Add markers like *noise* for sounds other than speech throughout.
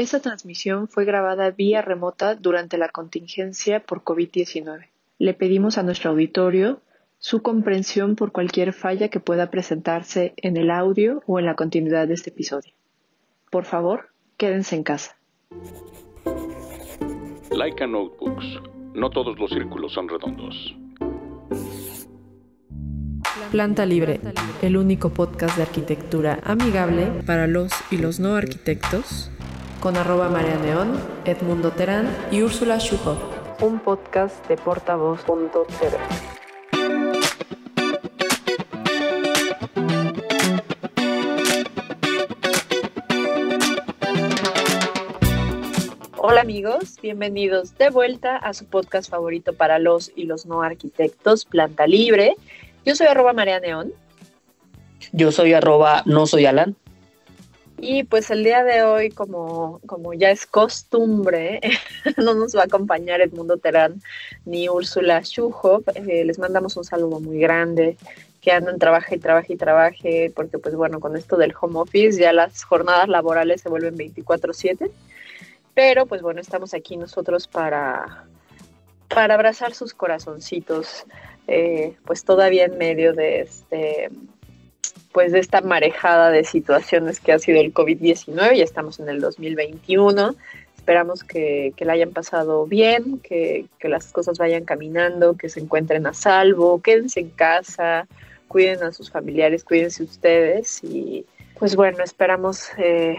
Esta transmisión fue grabada vía remota durante la contingencia por COVID-19. Le pedimos a nuestro auditorio su comprensión por cualquier falla que pueda presentarse en el audio o en la continuidad de este episodio. Por favor, quédense en casa. Laika Notebooks. No todos los círculos son redondos. Planta Libre, el único podcast de arquitectura amigable para los y los no arquitectos, con arroba María Neón, Edmundo Terán y Úrsula Schuhoff. Un podcast de portavoz.tv. Hola amigos, bienvenidos de vuelta a su podcast favorito para los y los no arquitectos, Planta Libre. Yo soy arroba María Neón. Yo soy arroba no soy Alan. Y pues el día de hoy, como, como ya es costumbre, *laughs* no nos va a acompañar Edmundo Terán ni Úrsula Schuhoff. Eh, les mandamos un saludo muy grande, que andan trabaje y trabaje y trabaje, porque pues bueno, con esto del home office ya las jornadas laborales se vuelven 24/7. Pero pues bueno, estamos aquí nosotros para, para abrazar sus corazoncitos, eh, pues todavía en medio de este pues de esta marejada de situaciones que ha sido el COVID-19, ya estamos en el 2021, esperamos que, que la hayan pasado bien, que, que, las cosas vayan caminando, que se encuentren a salvo, quédense en casa, cuiden a sus familiares, cuídense ustedes y pues bueno, esperamos eh,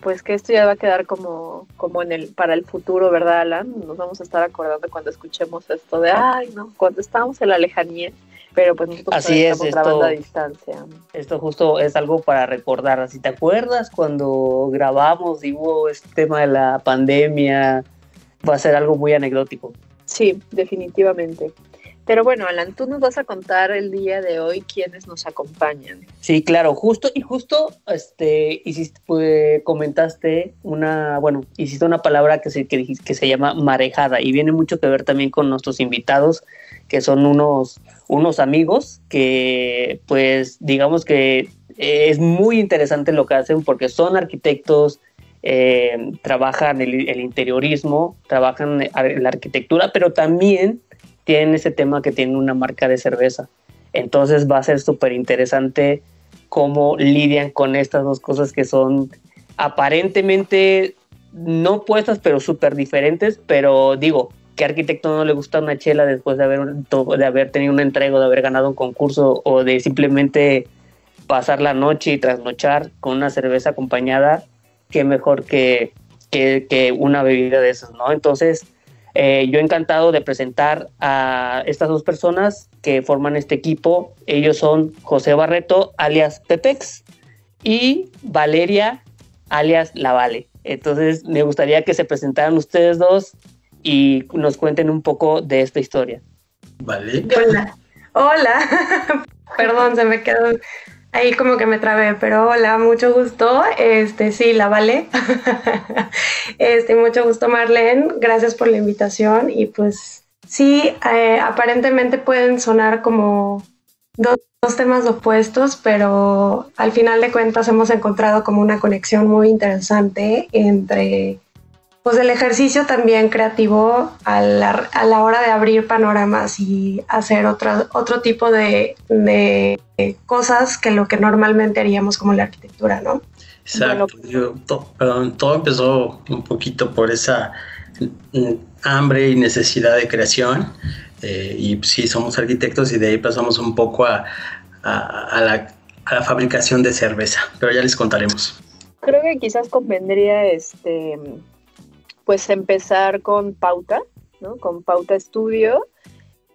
pues que esto ya va a quedar como, como en el, para el futuro, ¿verdad, Alan? Nos vamos a estar acordando cuando escuchemos esto de, ay, no, cuando estábamos en la lejanía, pero pues nosotros Así es, grabando a distancia. Esto justo es algo para recordar, si te acuerdas cuando grabamos y hubo este tema de la pandemia, va a ser algo muy anecdótico. Sí, definitivamente. Pero bueno, Alan, tú nos vas a contar el día de hoy quiénes nos acompañan. Sí, claro, justo y justo este hiciste pues, comentaste una, bueno, hiciste una palabra que se que, que se llama marejada y viene mucho que ver también con nuestros invitados que son unos unos amigos que pues digamos que es muy interesante lo que hacen porque son arquitectos, eh, trabajan el, el interiorismo, trabajan la arquitectura, pero también tienen ese tema que tienen una marca de cerveza. Entonces va a ser súper interesante cómo lidian con estas dos cosas que son aparentemente no puestas, pero súper diferentes. Pero digo, ¿qué arquitecto no le gusta una chela después de haber, de haber tenido un entrego, de haber ganado un concurso o de simplemente pasar la noche y trasnochar con una cerveza acompañada? Qué mejor que, que, que una bebida de esas, ¿no? Entonces, eh, yo encantado de presentar a estas dos personas que forman este equipo. Ellos son José Barreto, alias Pepex, y Valeria, alias La Vale. Entonces, me gustaría que se presentaran ustedes dos y nos cuenten un poco de esta historia. Vale. Hola. Hola. *laughs* Perdón, se me quedó ahí como que me trabé, pero hola, mucho gusto. Este, sí, la vale. *laughs* este, mucho gusto, Marlene. Gracias por la invitación. Y pues sí, eh, aparentemente pueden sonar como dos, dos, temas opuestos, pero al final de cuentas hemos encontrado como una conexión muy interesante entre pues el ejercicio también creativo a la, a la, hora de abrir panoramas y hacer otra, otro tipo de, de, cosas que lo que normalmente haríamos como la arquitectura, ¿no? Exacto. Bueno, Yo, to, perdón, todo empezó un poquito por esa hambre y necesidad de creación. Eh, y sí, somos arquitectos y de ahí pasamos un poco a, a, a, la, a la fabricación de cerveza, pero ya les contaremos. Creo que quizás convendría este pues empezar con pauta, ¿no? Con pauta estudio.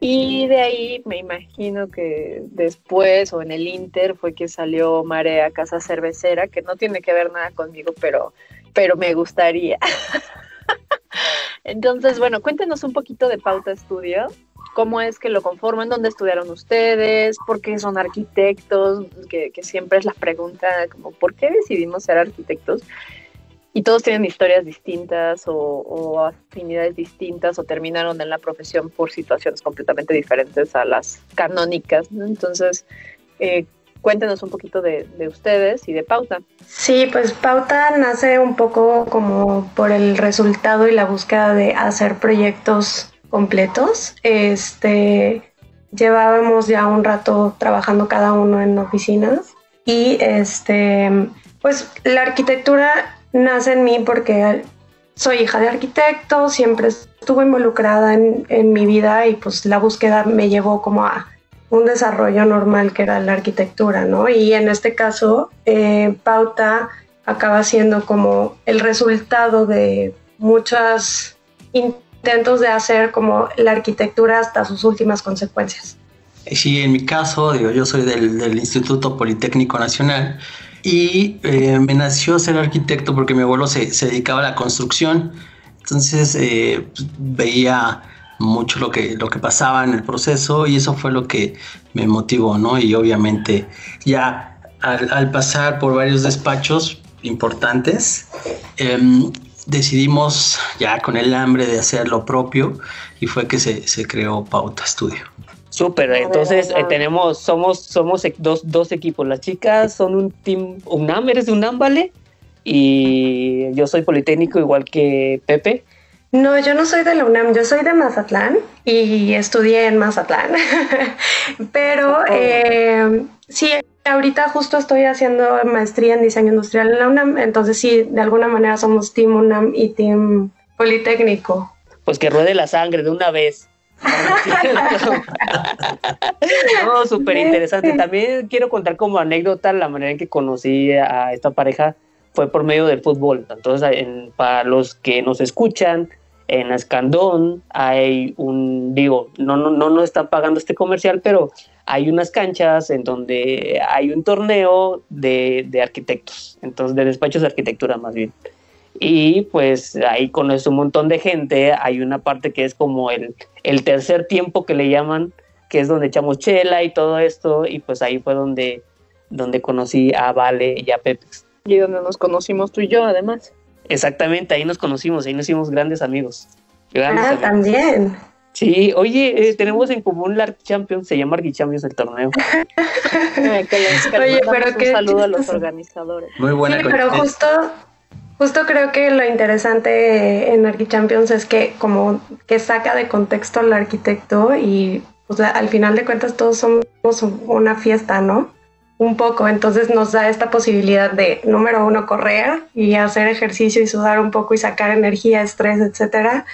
Y de ahí me imagino que después o en el Inter fue que salió Marea Casa Cervecera, que no tiene que ver nada conmigo, pero, pero me gustaría. *laughs* Entonces, bueno, cuéntenos un poquito de Pauta Estudio. ¿Cómo es que lo conforman? ¿Dónde estudiaron ustedes? ¿Por qué son arquitectos? Que, que siempre es la pregunta, como, ¿por qué decidimos ser arquitectos? Y todos tienen historias distintas o, afinidades distintas o terminaron en la profesión por situaciones completamente diferentes a las canónicas. Entonces, eh, cuéntenos un poquito de, de, ustedes y de Pauta. Sí, pues Pauta nace un poco como por el resultado y la búsqueda de hacer proyectos completos. Este, llevábamos ya un rato trabajando cada uno en oficinas y este, pues la arquitectura nace en mí porque soy hija de arquitecto, siempre estuve involucrada en, en mi vida y pues la búsqueda me llevó como a un desarrollo normal que era la arquitectura, ¿no? Y en este caso, eh, Pauta acaba siendo como el resultado de muchos intentos de hacer como la arquitectura hasta sus últimas consecuencias. Sí, en mi caso, digo, yo soy del, Instituto Politécnico Nacional y eh, me nació ser arquitecto porque mi abuelo se, dedicaba a la construcción. Entonces eh, pues, veía mucho lo que, lo que pasaba en el proceso y eso fue lo que me motivó, ¿no? Y obviamente ya al, pasar por varios despachos importantes, em, decidimos ya con el hambre de hacer lo propio y fue que se, se creó Pauta Studio. Súper, entonces eh, tenemos, somos, somos dos, dos, equipos. Las chicas son un team UNAM, eres de UNAM, ¿vale? Y yo soy Politécnico igual que Pepe. No, yo no soy de la UNAM, yo soy de Mazatlán y estudié en Mazatlán. *laughs* Pero eh, sí, ahorita justo estoy haciendo maestría en diseño industrial en la UNAM, entonces sí, de alguna manera somos Team UNAM y Team Politécnico. Pues que ruede la sangre de una vez. *laughs* no, súper interesante. También quiero contar como anécdota la manera en que conocí a esta pareja fue por medio del fútbol. Entonces, para los que nos escuchan, en Escandón hay un, digo, no, no, no nos están pagando este comercial, pero hay unas canchas en donde hay un torneo de, de arquitectos, entonces de despachos de arquitectura más bien. Y pues ahí conoces un montón de gente, hay una parte que es como el, el tercer tiempo que le llaman, que es donde echamos chela y todo esto, y pues ahí fue donde, donde conocí a Vale y a Pepex. Y donde nos conocimos tú y yo, además. Exactamente, ahí nos conocimos, ahí nos hicimos grandes amigos. ah, también. Sí, oye, eh, tenemos en común la Champions, se llama Arqui Champions el torneo. *laughs* oye, pero un saludo a los organizadores. Muy buena. Sí, pero justo, justo creo que lo interesante en Arqui Champions es que como que saca de contexto al arquitecto y al final de cuentas todos somos una fiesta, ¿no? un poco, entonces nos da esta posibilidad de, número uno, correr y hacer ejercicio y sudar un poco y sacar energía, estrés, etcétera.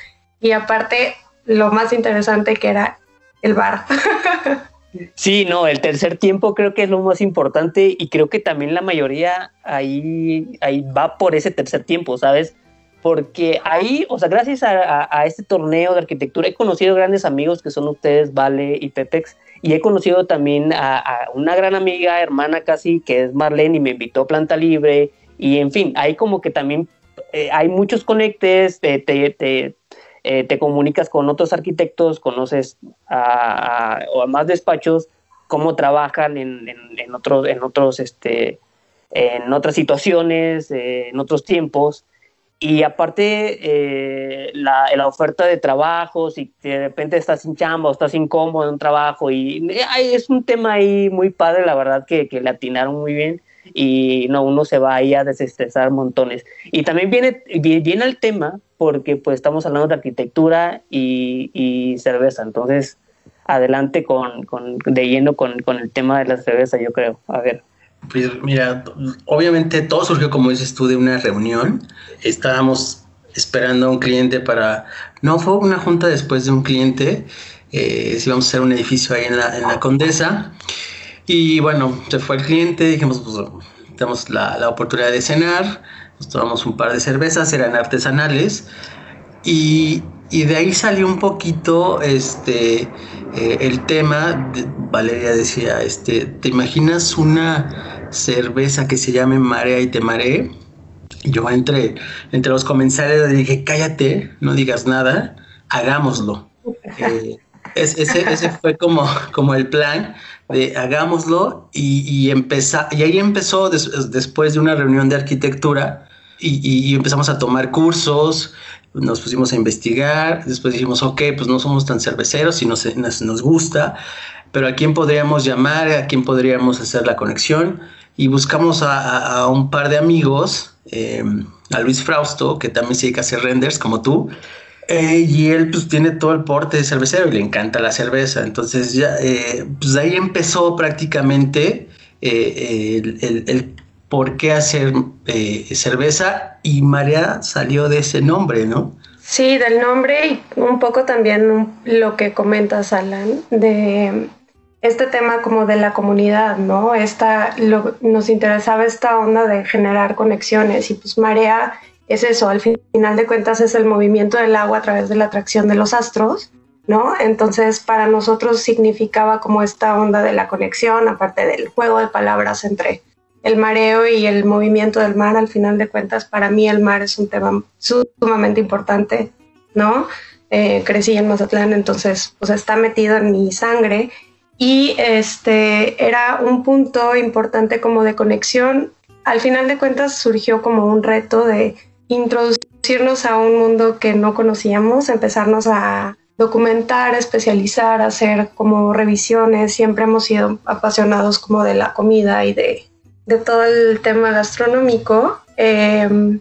Y aparte, lo más interesante que era el bar. *laughs* Sí, no, el tercer tiempo creo que es lo más importante y creo que también la mayoría ahí, ahí va por ese tercer tiempo, ¿sabes? Porque ahí, o sea, gracias a, a este torneo de arquitectura he conocido grandes amigos que son ustedes, Vale y Pepex, y he conocido también a, una gran amiga, hermana casi, que es Marlene, y me invitó a Planta Libre. Y en fin, hay como que también eh, hay muchos conectes, te, te, eh, te, comunicas con otros arquitectos, conoces a, más despachos, cómo trabajan en, en, otros, en, otros, este, en otras situaciones, eh, en otros tiempos. Y aparte, eh, la, la, oferta de trabajo, si de repente estás sin chamba o estás incómodo en un trabajo, y es un tema ahí muy padre, la verdad, que, que, le atinaron muy bien y no, uno se va ahí a desestresar montones. Y también viene, viene el tema porque pues estamos hablando de arquitectura y, cerveza, entonces adelante con, con, de lleno con, con el tema de la cerveza, yo creo. A ver. Pues mira, obviamente todo surgió, como dices tú, de una reunión. Estábamos esperando a un cliente para... No, fue una junta después de un cliente. Eh, si íbamos a hacer un edificio ahí en la Condesa. Y bueno, se fue el cliente, dijimos, pues tenemos la, la oportunidad de cenar. Nos tomamos un par de cervezas, eran artesanales. Y, y de ahí salió un poquito este eh, el tema Valeria decía este te imaginas una cerveza que se llame marea y te maree yo entre entre los comensales le dije cállate no digas nada hagámoslo eh, ese, ese fue como como el plan de hagámoslo y, y empezar y ahí empezó después de una reunión de arquitectura y, y, empezamos a tomar cursos nos pusimos a investigar, después dijimos, ok, pues no somos tan cerveceros y nos, nos, gusta. pero a quién podríamos llamar, a quién podríamos hacer la conexión. Y buscamos a, un par de amigos, eh, a Luis Frausto, que también se dedica a hacer renders como tú, eh, y él pues tiene todo el porte de cervecero y le encanta la cerveza. Entonces ya, eh, pues ahí empezó prácticamente el, el, por qué hacer cerveza y María salió de ese nombre, ¿no? Sí, del nombre y un poco también lo que comentas, Alan, de este tema como de la comunidad, ¿no? Esta, nos interesaba esta onda de generar conexiones y pues Marea es eso, al final de cuentas es el movimiento del agua a través de la atracción de los astros, ¿no? Entonces para nosotros significaba como esta onda de la conexión, aparte del juego de palabras entre el mareo y el movimiento del mar, al final de cuentas, para mí el mar es un tema sumamente importante, ¿no? Eh, crecí en Mazatlán, entonces pues está metido en mi sangre y este era un punto importante como de conexión. Al final de cuentas surgió como un reto de introducirnos a un mundo que no conocíamos, empezarnos a documentar, especializar, hacer como revisiones. Siempre hemos sido apasionados como de la comida y de de todo el tema gastronómico. Em,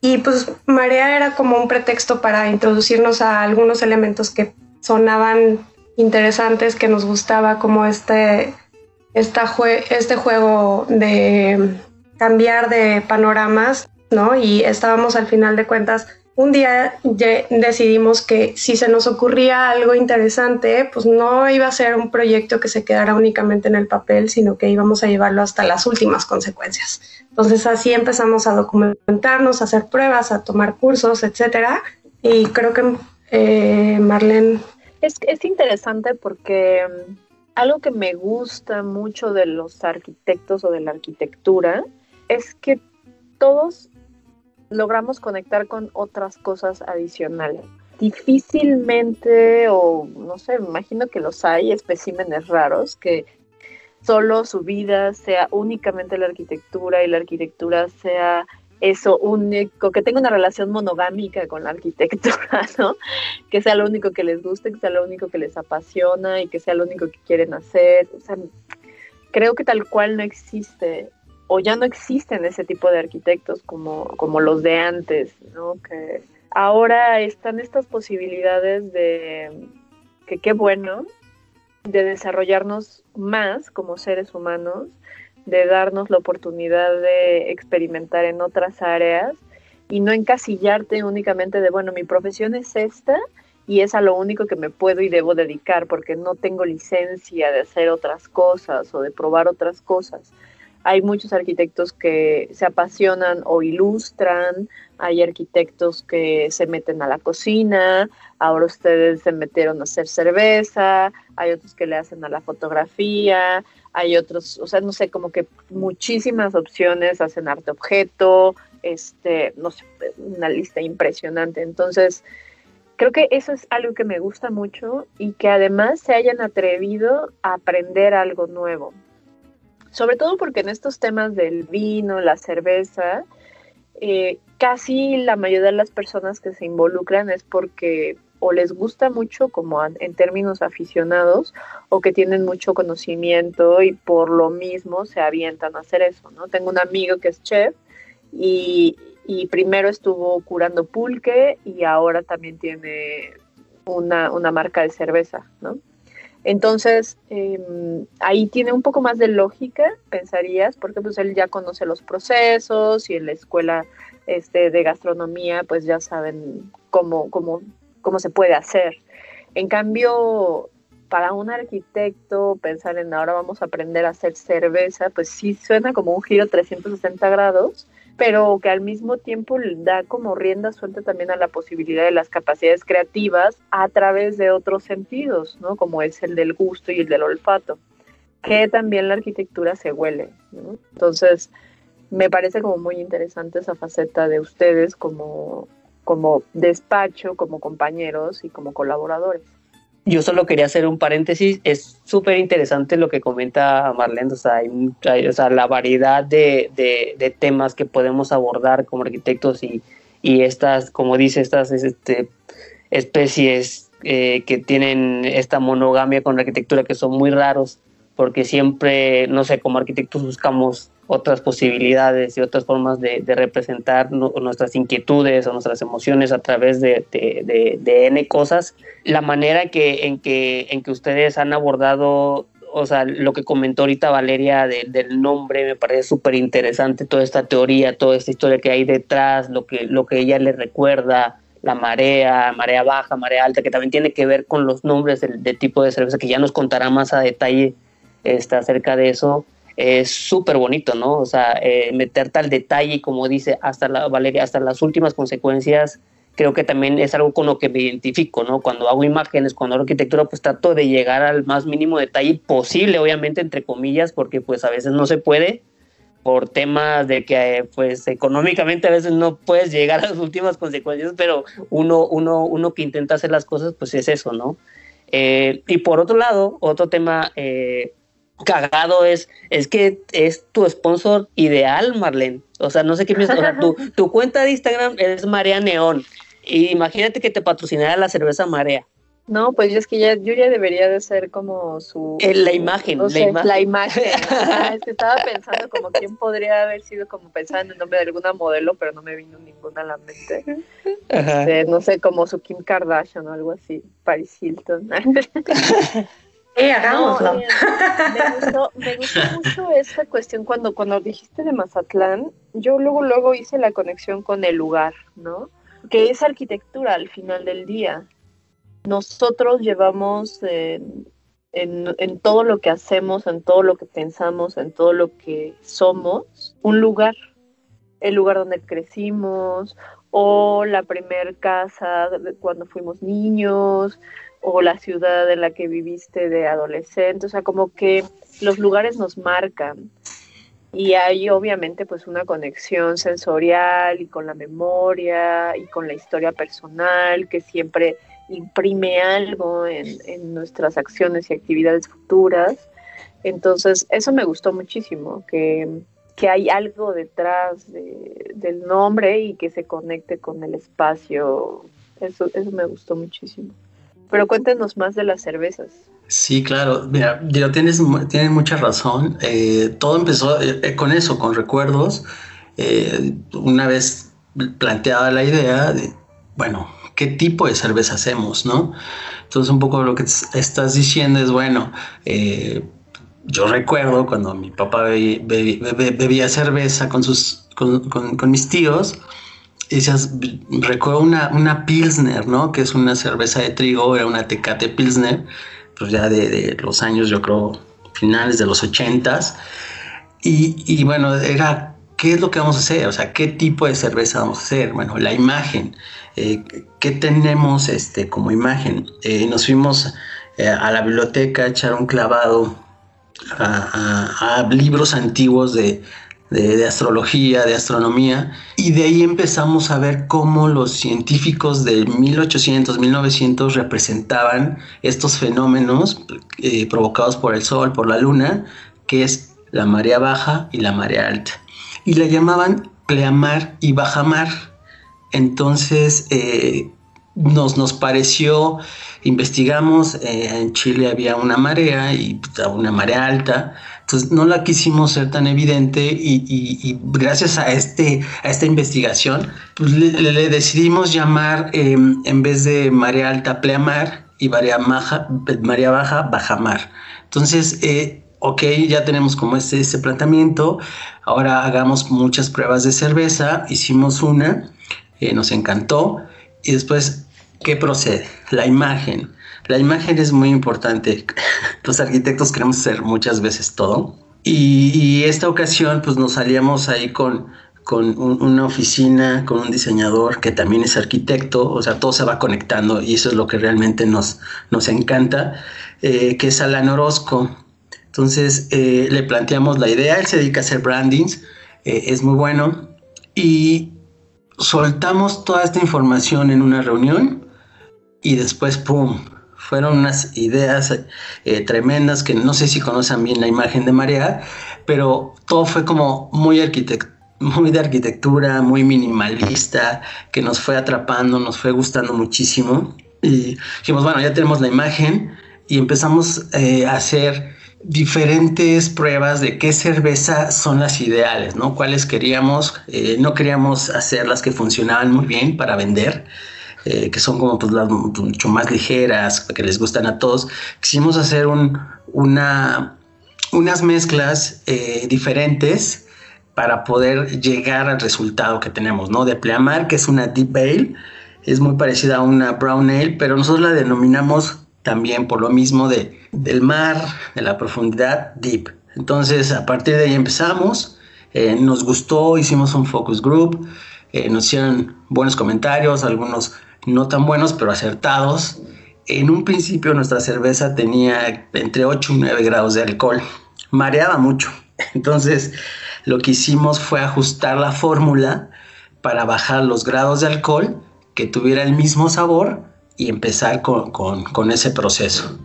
y pues Marea era como un pretexto para introducirnos a algunos elementos que sonaban interesantes, que nos gustaba, como este, este juego de cambiar de panoramas, ¿no? Y estábamos al final de cuentas un día decidimos que si se nos ocurría algo interesante, pues no iba a ser un proyecto que se quedara únicamente en el papel, sino que íbamos a llevarlo hasta las últimas consecuencias. Entonces así empezamos a documentarnos, a hacer pruebas, a tomar cursos, etcétera. Y creo que eh, Marlene... Es, es interesante porque mm, algo que me gusta mucho de los arquitectos o de la arquitectura es que todos logramos conectar con otras cosas adicionales. Difícilmente, o no sé, me imagino que los hay, especímenes raros, que solo su vida sea únicamente la arquitectura y la arquitectura sea eso único, que tenga una relación monogámica con la arquitectura, *laughs* ¿no? Que sea lo único que les guste, que sea lo único que les apasiona y que sea lo único que quieren hacer. Creo que tal cual no existe o ya no existen ese tipo de arquitectos como, como los de antes, ¿no? Que ahora están estas posibilidades de que qué bueno de desarrollarnos más como seres humanos, de darnos la oportunidad de experimentar en otras áreas y no encasillarte únicamente de, bueno, mi profesión es esta y es a lo único que me puedo y debo dedicar porque no tengo licencia de hacer otras cosas o de probar otras cosas. Hay muchos arquitectos que se apasionan o ilustran, hay arquitectos que se meten a la cocina, ahora ustedes se metieron a hacer cerveza, hay otros que le hacen a la fotografía, hay otros, o sea, no sé, como que muchísimas opciones, hacen arte objeto, este, no sé, una lista impresionante. Entonces, creo que eso es algo que me gusta mucho y que además se hayan atrevido a aprender algo nuevo sobre todo porque en estos temas del vino, la cerveza, eh, casi la mayoría de las personas que se involucran es porque o les gusta mucho como en términos aficionados o que tienen mucho conocimiento y por lo mismo se avientan a hacer eso, ¿no? Tengo un amigo que es chef y, y primero estuvo curando pulque y ahora también tiene una, una marca de cerveza, ¿no? Entonces, em, ahí tiene un poco más de lógica, pensarías, porque pues él ya conoce los procesos y en la escuela este, de gastronomía pues ya saben cómo, cómo, cómo se puede hacer. En cambio, para un arquitecto pensar en ahora vamos a aprender a hacer cerveza, pues sí suena como un giro 360 grados, pero que al mismo tiempo da como rienda suelta también a la posibilidad de las capacidades creativas a través de otros sentidos, ¿no? Como es el del gusto y el del olfato, que también la arquitectura se huele, Entonces, me parece como muy interesante esa faceta de ustedes como, como despacho, como compañeros y como colaboradores. Yo solo quería hacer un paréntesis, es súper interesante lo que comenta Marlene, o sea, hay, la variedad de, de, temas que podemos abordar como arquitectos y, y estas, como dice, estas este, especies eh, que tienen esta monogamia con la arquitectura que son muy raros, porque siempre, no sé, como arquitectos buscamos otras posibilidades y otras formas de, representar nuestras inquietudes o nuestras emociones a través de, de, N cosas. La manera que, en, que, en que ustedes han abordado o sea, lo que comentó ahorita Valeria del nombre me parece súper interesante, toda esta teoría, toda esta historia que hay detrás, lo que, lo que ella le recuerda, la marea, marea baja, marea alta, que también tiene que ver con los nombres del, tipo de cerveza, que ya nos contará más a detalle este, acerca de eso. Es súper bonito, ¿no? O sea, eh, meter tal detalle, como dice hasta la Valeria, hasta las últimas consecuencias, creo que también es algo con lo que me identifico, ¿no? Cuando hago imágenes, cuando hago arquitectura, pues trato de llegar al más mínimo detalle posible, obviamente, entre comillas, porque pues a veces no se puede, por temas de que pues económicamente a veces no puedes llegar a las últimas consecuencias, pero uno, uno, uno que intenta hacer las cosas pues es eso, ¿no? Eh, y por otro lado, otro tema eh, cagado es, es que es tu sponsor ideal, Marlene. O sea, no sé qué piensas. O sea, tu, *laughs* tu cuenta de Instagram es Marea Neón. Y imagínate que te patrocinara la cerveza Marea. No, pues es que ya, yo ya debería de ser como su... En la imagen, la, imagen. la imagen. estaba pensando como quién podría haber sido como pensando en el nombre de alguna modelo, pero no me vino ninguna a la mente. Este, no sé, como su Kim Kardashian o algo así, Paris Hilton. *laughs* Eh, hagámoslo. me, gustó, me *laughs* gustó mucho esta cuestión cuando, cuando dijiste de Mazatlán, yo luego, luego hice la conexión con el lugar, ¿no? Que es arquitectura al final del día nosotros llevamos en, todo lo que hacemos, en todo lo que pensamos, en todo lo que somos, un lugar, el lugar donde crecimos, o la primer casa cuando fuimos niños, o la ciudad en la que viviste de adolescente, o sea, como que los lugares nos marcan. Y hay obviamente pues una conexión sensorial y con la memoria y con la historia personal que siempre imprime algo en, nuestras acciones y actividades futuras. Entonces, eso me gustó muchísimo, que, hay algo detrás del nombre y que se conecte con el espacio. Eso, eso me gustó muchísimo. Pero cuéntenos más de las cervezas. Sí, claro. Mira, tienes, tienes mucha razón. Eh, todo empezó eh, eh, con eso, con recuerdos. una vez planteada la idea de, bueno, qué tipo de cerveza hacemos, ¿no? Entonces un poco lo que estás diciendo es, bueno, yo recuerdo cuando mi papá bebía cerveza con, sus, con, mis tíos, recuerdo una, una, Pilsner, ¿no? Que es una cerveza de trigo, era una Tecate Pilsner, pues ya de, los años, yo creo, finales de los ochentas. Y, y bueno, era, ¿qué es lo que vamos a hacer? O sea, ¿qué tipo de cerveza vamos a hacer? Bueno, la imagen. Eh, ¿qué tenemos este, como imagen? Eh, nos fuimos eh, a la biblioteca a echar un clavado a, libros antiguos de, astrología, de astronomía, y de ahí empezamos a ver cómo los científicos de 1800, 1900 representaban estos fenómenos provocados por el Sol, por la Luna, que es la marea baja y la marea alta. Y la llamaban pleamar y bajamar entonces, eh, nos, nos pareció, investigamos, eh, en Chile había una marea y una marea alta, entonces no la quisimos ser tan evidente y, gracias a, este, a esta investigación, pues le, decidimos llamar em, en vez de marea alta pleamar y marea, baja, marea baja bajamar. Entonces, eh, ok, ya tenemos como este, este planteamiento, ahora hagamos muchas pruebas de cerveza, hicimos una eh, nos encantó. Y después, ¿qué procede? La imagen. La imagen es muy importante. *laughs* Los arquitectos queremos hacer muchas veces todo. Y, esta ocasión, pues nos salíamos ahí con, con una oficina, con un diseñador que también es arquitecto, o sea, todo se va conectando y eso es lo que realmente nos, nos encanta, eh, que es Alan Orozco. Entonces eh, le planteamos la idea, él se dedica a hacer brandings, es muy bueno y soltamos toda esta información en una reunión y después, ¡pum! Fueron unas ideas eh, tremendas que no sé si conocen bien la imagen de Marea, pero todo fue como muy de arquitectura, muy minimalista, que nos fue atrapando, nos fue gustando muchísimo. Y dijimos, bueno, ya tenemos la imagen y empezamos eh, a hacer diferentes pruebas de qué cerveza son las ideales, ¿no? Cuáles queríamos, eh, no queríamos hacer las que funcionaban muy bien para vender, eh, que son como pues, las mucho más ligeras, que les gustan a todos. Quisimos hacer un, una, unas mezclas eh, diferentes para poder llegar al resultado que tenemos, ¿no? De Pleamar, que es una Deep Ale, es muy parecida a una Brown Ale, pero nosotros la denominamos también por lo mismo de, del mar, de la profundidad, deep. Entonces, a partir de ahí empezamos, eh, nos gustó, hicimos un focus group, nos hicieron buenos comentarios, algunos no tan buenos, pero acertados. En un principio nuestra cerveza tenía entre 8 y 9 grados de alcohol, mareaba mucho. *laughs* Entonces, lo que hicimos fue ajustar la fórmula para bajar los grados de alcohol, que tuviera el mismo sabor, y empezar con, con, ese proceso.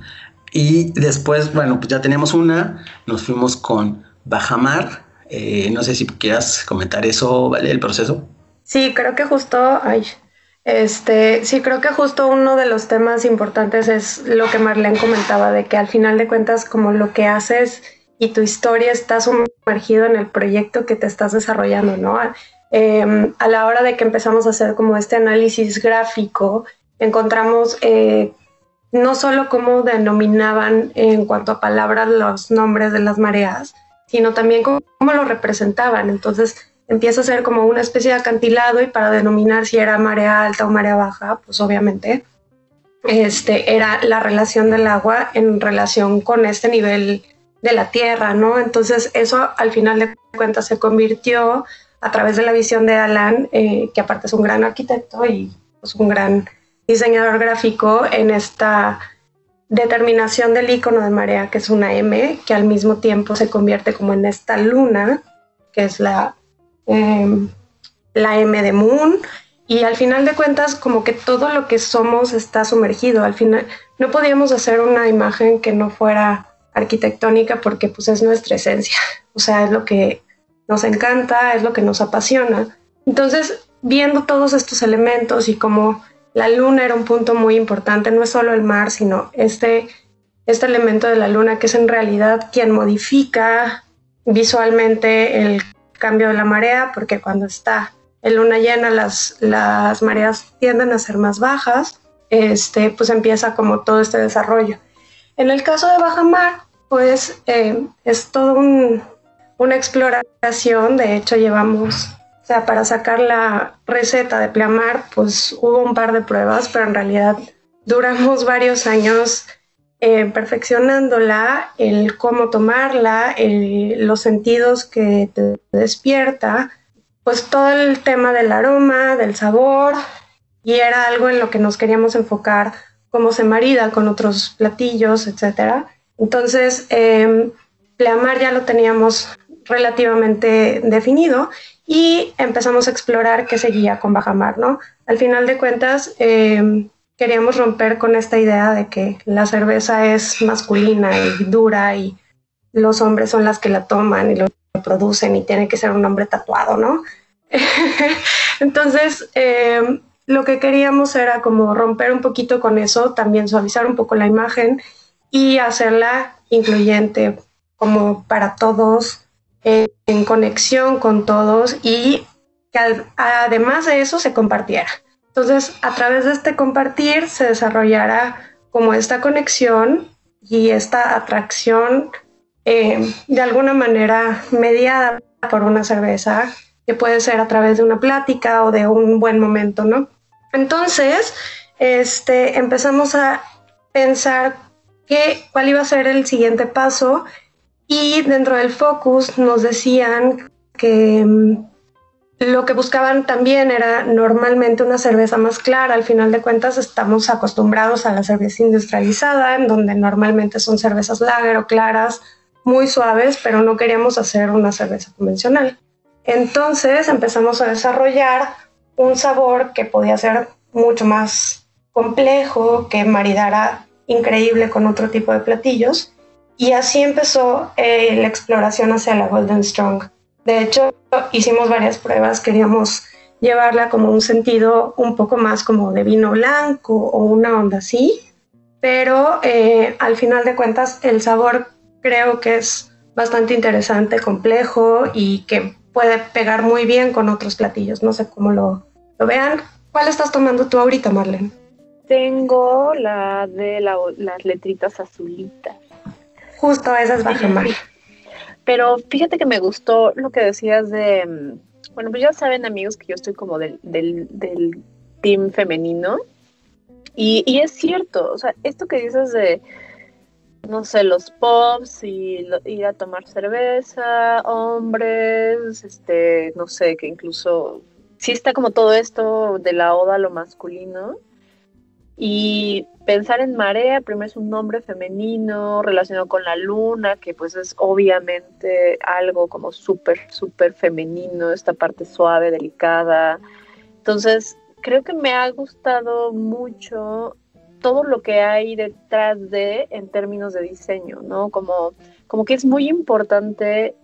Y después, bueno, pues ya tenemos una, nos fuimos con Bajamar. Eh, no sé si quieras comentar eso, ¿vale? El proceso. Sí, creo que justo, ay, este, sí, creo que justo uno de los temas importantes es lo que Marlene comentaba, de que al final de cuentas, como lo que haces y tu historia está sumergido en el proyecto que te estás desarrollando, ¿no? Em, a la hora de que empezamos a hacer como este análisis gráfico, encontramos eh, no solo cómo denominaban en cuanto a palabras los nombres de las mareas, sino también cómo, lo representaban. Entonces empieza a ser como una especie de acantilado y para denominar si era marea alta o marea baja, pues obviamente este, era la relación del agua en relación con este nivel de la tierra, ¿no? Entonces eso al final de cuentas se convirtió a través de la visión de Alan, eh, que aparte es un gran arquitecto y pues un gran diseñador gráfico en esta determinación del icono de marea, que es una M, que al mismo tiempo se convierte como en esta luna, que es la, em, la M de Moon, y al final de cuentas como que todo lo que somos está sumergido. Al final no podíamos hacer una imagen que no fuera arquitectónica porque pues es nuestra esencia, *laughs* o sea, es lo que nos encanta, es lo que nos apasiona. Entonces, viendo todos estos elementos y cómo la luna era un punto muy importante, no es solo el mar, sino este, este elemento de la luna que es en realidad quien modifica visualmente el cambio de la marea, porque cuando está en luna llena las, las mareas tienden a ser más bajas, este, pues empieza como todo este desarrollo. En el caso de baja mar, pues eh, es todo una exploración, de hecho llevamos o sea, para sacar la receta de Pleamar, pues hubo un par de pruebas, pero en realidad duramos varios años eh, perfeccionándola, el cómo tomarla, los sentidos que te despierta, pues todo el tema del aroma, del sabor, y era algo en lo que nos queríamos enfocar, cómo se marida con otros platillos, etc. Entonces, eh, Pleamar ya lo teníamos relativamente definido y empezamos a explorar qué seguía con Bajamar, ¿no? Al final de cuentas, eh, queríamos romper con esta idea de que la cerveza es masculina y dura y los hombres son las que la toman y lo producen y tiene que ser un hombre tatuado, ¿no? *laughs* Entonces, eh, lo que queríamos era como romper un poquito con eso, también suavizar un poco la imagen y hacerla incluyente como para todos, en conexión con todos y que además de eso se compartiera. Entonces, a través de este compartir se desarrollará como esta conexión y esta atracción eh, de alguna manera mediada por una cerveza, que puede ser a través de una plática o de un buen momento, ¿no? Entonces, este, empezamos a pensar que, cuál iba a ser el siguiente paso y dentro del focus nos decían que mm, lo que buscaban también era normalmente una cerveza más clara. Al final de cuentas estamos acostumbrados a la cerveza industrializada, en donde normalmente son cervezas lager o claras, muy suaves, pero no queríamos hacer una cerveza convencional. Entonces empezamos a desarrollar un sabor que podía ser mucho más complejo, que maridara increíble con otro tipo de platillos y así empezó eh, la exploración hacia la Golden Strong. De hecho, hicimos varias pruebas, queríamos llevarla como un sentido un poco más como de vino blanco o una onda así, pero eh, al final de cuentas el sabor creo que es bastante interesante, complejo y que puede pegar muy bien con otros platillos. No sé cómo lo, lo vean. ¿Cuál estás tomando tú ahorita, Marlene? Tengo la de las letritas azulitas. Justo esa es baja mar. *laughs* Pero fíjate que me gustó lo que decías de, mm, bueno, pues ya saben amigos que yo estoy como del, del, del team femenino. Y, y, es cierto, o sea, esto que dices de, no sé, los pops y ir a tomar cerveza, hombres, este, no sé, que incluso sí está como todo esto de la oda a lo masculino. Y pensar en marea, primero es un nombre femenino relacionado con la luna, que pues es obviamente algo como súper, súper femenino, esta parte suave, delicada. Entonces, creo que me ha gustado mucho todo lo que hay detrás de en términos de diseño, ¿no? Como, como que es muy importante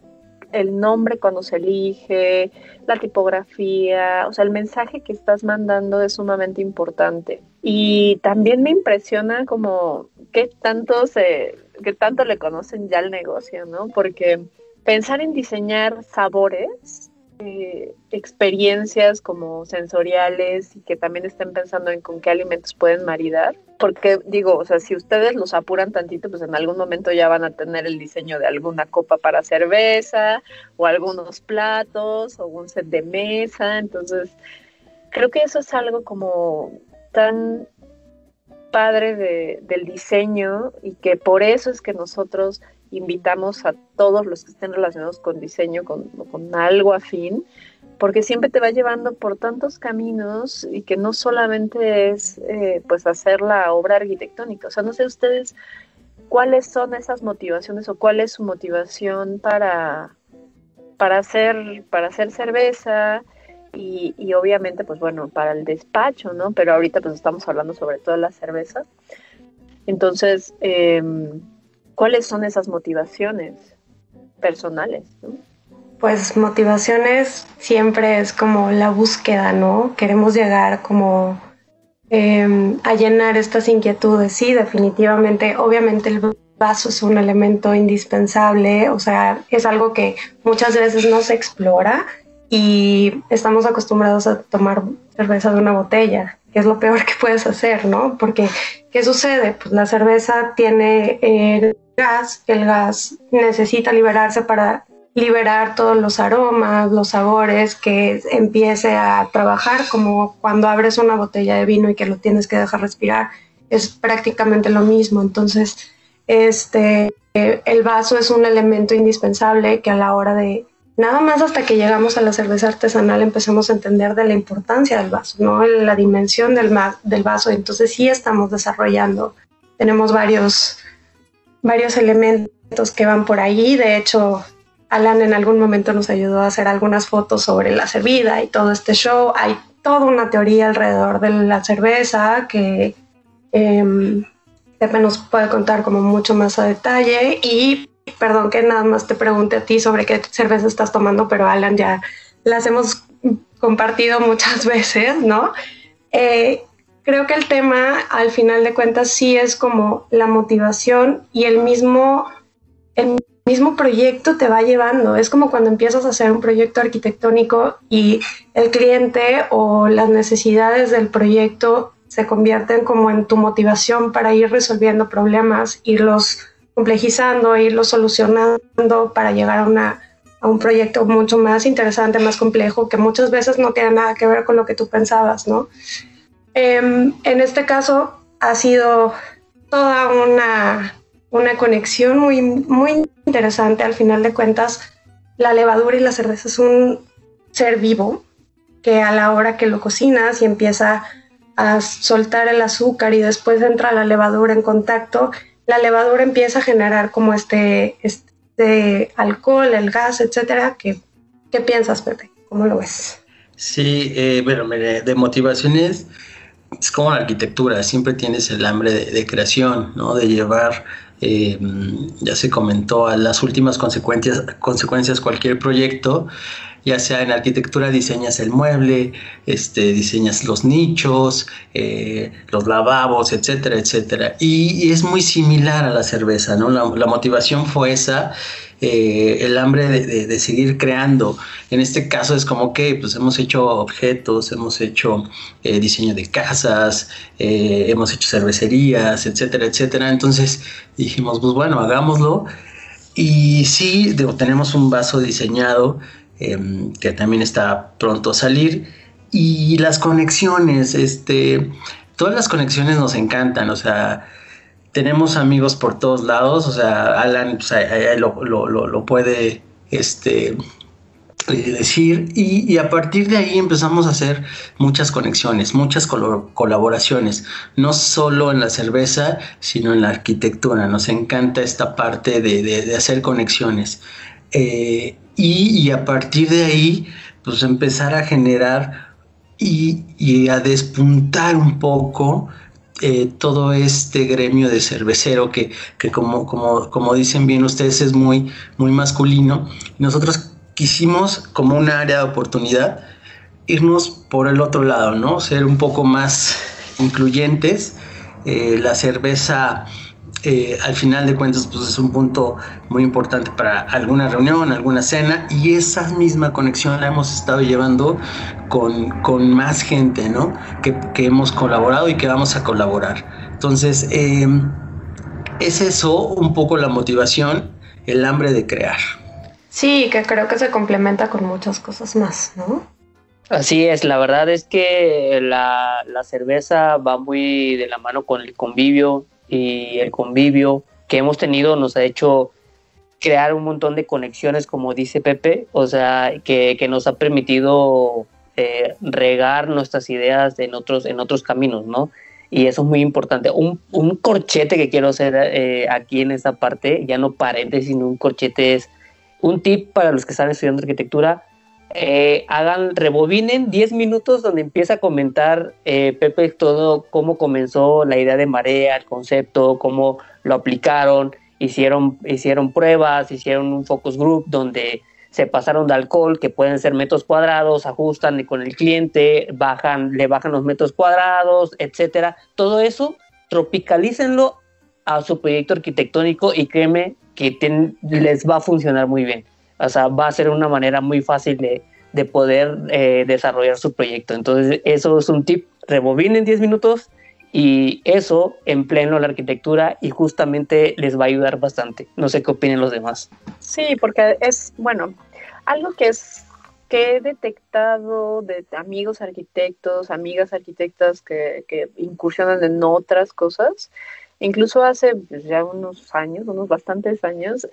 el nombre cuando se elige, la tipografía, o sea, el mensaje que estás mandando es sumamente importante. Y también me impresiona como qué tanto se, qué tanto le conocen ya al negocio, ¿no? Porque pensar en diseñar sabores eh, experiencias como sensoriales y que también estén pensando en con qué alimentos pueden maridar. Porque digo, o sea, si ustedes los apuran tantito, pues en algún momento ya van a tener el diseño de alguna copa para cerveza o algunos platos o un set de mesa. Entonces, creo que eso es algo como tan padre de, del diseño y que por eso es que nosotros invitamos a todos los que estén relacionados con diseño, con, con algo afín, porque siempre te va llevando por tantos caminos y que no solamente es eh, pues hacer la obra arquitectónica. O sea, no sé ustedes cuáles son esas motivaciones o cuál es su motivación para, para, hacer, para hacer cerveza y, y, obviamente pues bueno, para el despacho, ¿no? Pero ahorita pues estamos hablando sobre todo de la cerveza. Entonces, eh, ¿Cuáles son esas motivaciones personales? Pues motivaciones siempre es como la búsqueda, ¿no? Queremos llegar como em, a llenar estas inquietudes. Sí, definitivamente, obviamente el vaso es un elemento indispensable, o sea, es algo que muchas veces no se explora y estamos acostumbrados a tomar cerveza de una botella, que es lo peor que puedes hacer, ¿no? Porque, ¿qué sucede? Pues la cerveza tiene eh, gas, el gas necesita liberarse para liberar todos los aromas, los sabores, que empiece a trabajar como cuando abres una botella de vino y que lo tienes que dejar respirar, es prácticamente lo mismo. Entonces, este, el vaso es un elemento indispensable que a la hora de, nada más hasta que llegamos a la cerveza artesanal empezamos a entender de la importancia del vaso, ¿no? La dimensión del, del vaso. Entonces sí estamos desarrollando, tenemos varios varios elementos que van por ahí. De hecho, Alan en algún momento nos ayudó a hacer algunas fotos sobre la cerveza y todo este show. Hay toda una teoría alrededor de la cerveza que eh, nos puede contar como mucho más a detalle. Y perdón que nada más te pregunte a ti sobre qué cerveza estás tomando, pero Alan ya las hemos compartido muchas *laughs* veces, ¿no? Eh, creo que el tema, al final de cuentas, sí es como la motivación y el mismo, el mismo proyecto te va llevando. Es como cuando empiezas a hacer un proyecto arquitectónico y el cliente o las necesidades del proyecto se convierten como en tu motivación para ir resolviendo problemas, irlos complejizando, irlos solucionando para llegar a, una, a un proyecto mucho más interesante, más complejo, que muchas veces no tiene nada que ver con lo que tú pensabas, ¿no? Em, en este caso ha sido toda una, una conexión muy, muy interesante. Al final de cuentas, la levadura y la cerveza es un ser vivo que a la hora que lo cocinas y empieza a soltar el azúcar y después entra la levadura en contacto, la levadura empieza a generar como este, este alcohol, el gas, etcétera. ¿Qué, ¿Qué piensas, Pepe? ¿Cómo lo ves? Sí, eh, bueno, de motivaciones es como la arquitectura, siempre tienes el hambre de, creación, ¿no? De llevar, eh, ya se comentó, a las últimas consecuencias, consecuencias cualquier proyecto. Ya sea en arquitectura diseñas el mueble, este, diseñas los nichos, eh, los lavabos, etcétera, etcétera. Y, es muy similar a la cerveza, ¿no? La, motivación fue esa eh, el hambre de, seguir creando. En este caso es como que pues hemos hecho objetos, hemos hecho eh, diseño de casas, hemos hecho cervecerías, etcétera, etcétera. Entonces dijimos, pues bueno, hagámoslo. Y sí, tenemos un vaso diseñado em, que también está pronto a salir. Y las conexiones, este, todas las conexiones nos encantan, o sea, tenemos amigos por todos lados, o sea, Alan pues, lo, puede este, eh, decir, y, a partir de ahí empezamos a hacer muchas conexiones, muchas colaboraciones, no solo en la cerveza, sino en la arquitectura. Nos encanta esta parte de, hacer conexiones. Eh, y, a partir de ahí, pues empezar a generar y, a despuntar un poco eh, todo este gremio de cervecero que, como, como, como, dicen bien ustedes es muy, muy masculino. Nosotros quisimos como un área de oportunidad irnos por el otro lado, ¿no? Ser un poco más incluyentes. Eh, la cerveza eh, al final de cuentas pues es un punto muy importante para alguna reunión, alguna cena y esa misma conexión la hemos estado llevando con, más gente, ¿no? Que, hemos colaborado y que vamos a colaborar. Entonces, eh, es eso un poco la motivación, el hambre de crear. Sí, que creo que se complementa con muchas cosas más, ¿no? Así es, la verdad es que la, la cerveza va muy de la mano con el convivio, y el convivio que hemos tenido nos ha hecho crear un montón de conexiones, como dice Pepe, o sea, que, que nos ha permitido eh, regar nuestras ideas en otros, en otros caminos, ¿no? Y eso es muy importante. Un, un corchete que quiero hacer eh, aquí en esta parte, ya no paréntesis, sino un corchete es un tip para los que están estudiando arquitectura eh, hagan, rebobinen 10 minutos donde empieza a comentar eh, Pepe todo cómo comenzó la idea de marea, el concepto, cómo lo aplicaron, hicieron, hicieron pruebas, hicieron un focus group donde se pasaron de alcohol, que pueden ser metros cuadrados, ajustan con el cliente, bajan, le bajan los metros cuadrados, etcétera. Todo eso, tropicalícenlo a su proyecto arquitectónico y créeme que les va a funcionar muy bien. O sea, va a ser una manera muy fácil de, de poder eh, desarrollar su proyecto. Entonces, eso es un tip. Rebobinen 10 minutos y eso en pleno la arquitectura y justamente les va a ayudar bastante. No sé qué opinen los demás. Sí, porque es, bueno, algo que es que he detectado de amigos arquitectos, amigas arquitectas que, que incursionan en otras cosas, incluso hace pues, ya unos años, unos bastantes años,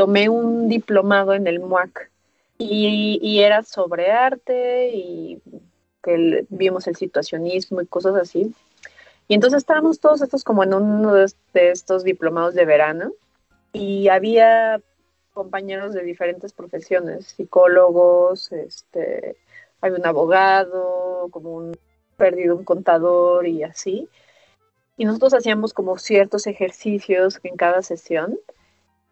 tomé un diplomado en el MUAC y, era sobre arte y que vimos el situacionismo y cosas así. Y entonces estábamos todos estos como en uno de estos diplomados de verano y había compañeros de diferentes profesiones, psicólogos, este, hay un abogado, como un perdido un contador y así. Y nosotros hacíamos como ciertos ejercicios en cada sesión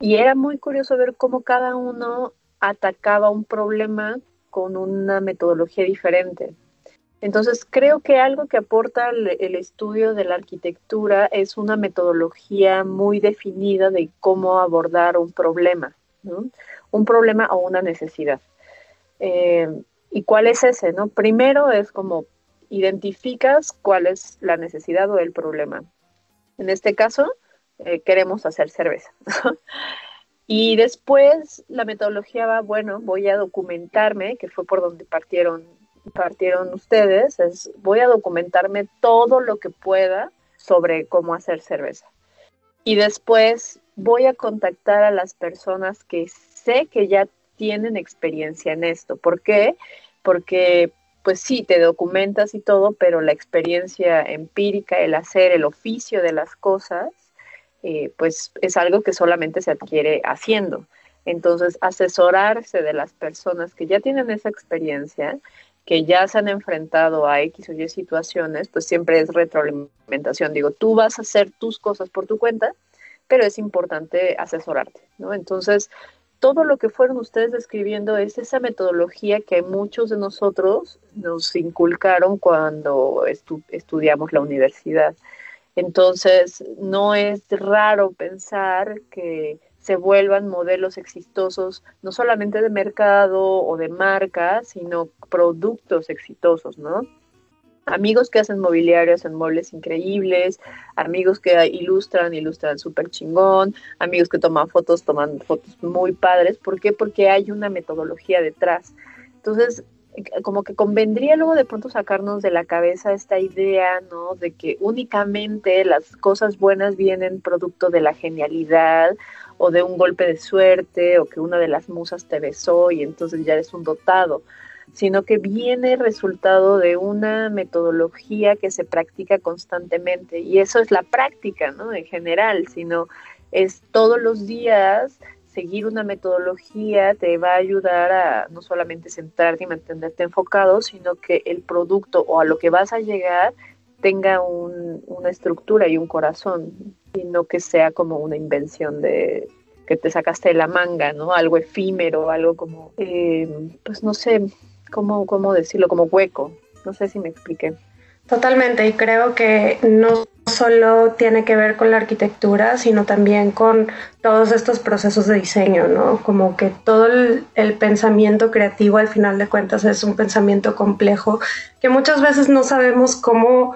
y era muy curioso ver cómo cada uno atacaba un problema con una metodología diferente. Entonces, creo que algo que aporta el, estudio de la arquitectura es una metodología muy definida de cómo abordar un problema, un problema o una necesidad. Eh, ¿Y cuál es ese? ¿no? Primero es como identificas cuál es la necesidad o el problema. En este caso, eh, queremos hacer cerveza. *laughs* y después la metodología va, bueno, voy a documentarme, que fue por donde partieron, partieron ustedes, es voy a documentarme todo lo que pueda sobre cómo hacer cerveza. Y después voy a contactar a las personas que sé que ya tienen experiencia en esto. ¿Por qué? Porque pues sí, te documentas y todo, pero la experiencia empírica, el hacer, el oficio de las cosas, eh, pues es algo que solamente se adquiere haciendo. Entonces, asesorarse de las personas que ya tienen esa experiencia, que ya se han enfrentado a X o Y situaciones, pues siempre es retroalimentación. Digo, tú vas a hacer tus cosas por tu cuenta, pero es importante asesorarte, ¿no? Entonces, todo lo que fueron ustedes describiendo es esa metodología que muchos de nosotros nos inculcaron cuando estudiamos la universidad. Entonces, no es raro pensar que se vuelvan modelos exitosos, no solamente de mercado o de marca, sino productos exitosos, ¿no? amigos que hacen mobiliarios en muebles increíbles, amigos que ilustran, ilustran súper chingón, amigos que toman fotos, toman fotos muy padres. ¿Por qué? Porque hay una metodología detrás. Entonces, como que convendría luego de pronto sacarnos de la cabeza esta idea, ¿no? De que únicamente las cosas buenas vienen producto de la genialidad o de un golpe de suerte o que una de las musas te besó y entonces ya eres un dotado sino que viene resultado de una metodología que se practica constantemente. Y eso es la práctica, ¿no? En general, sino es todos los días seguir una metodología te va a ayudar a no solamente centrarte y mantenerte enfocado, sino que el producto o a lo que vas a llegar tenga una estructura y un corazón, y no que sea como una invención de que te sacaste de la manga, ¿no? Algo efímero, algo como, eh, pues no sé, ¿cómo, cómo decirlo? Como hueco. No sé si me expliqué. Totalmente, y creo que no solo tiene que ver con la arquitectura, sino también con todos estos procesos de diseño, ¿no? Como que todo el, pensamiento creativo al final de cuentas es un pensamiento complejo que muchas veces no sabemos cómo,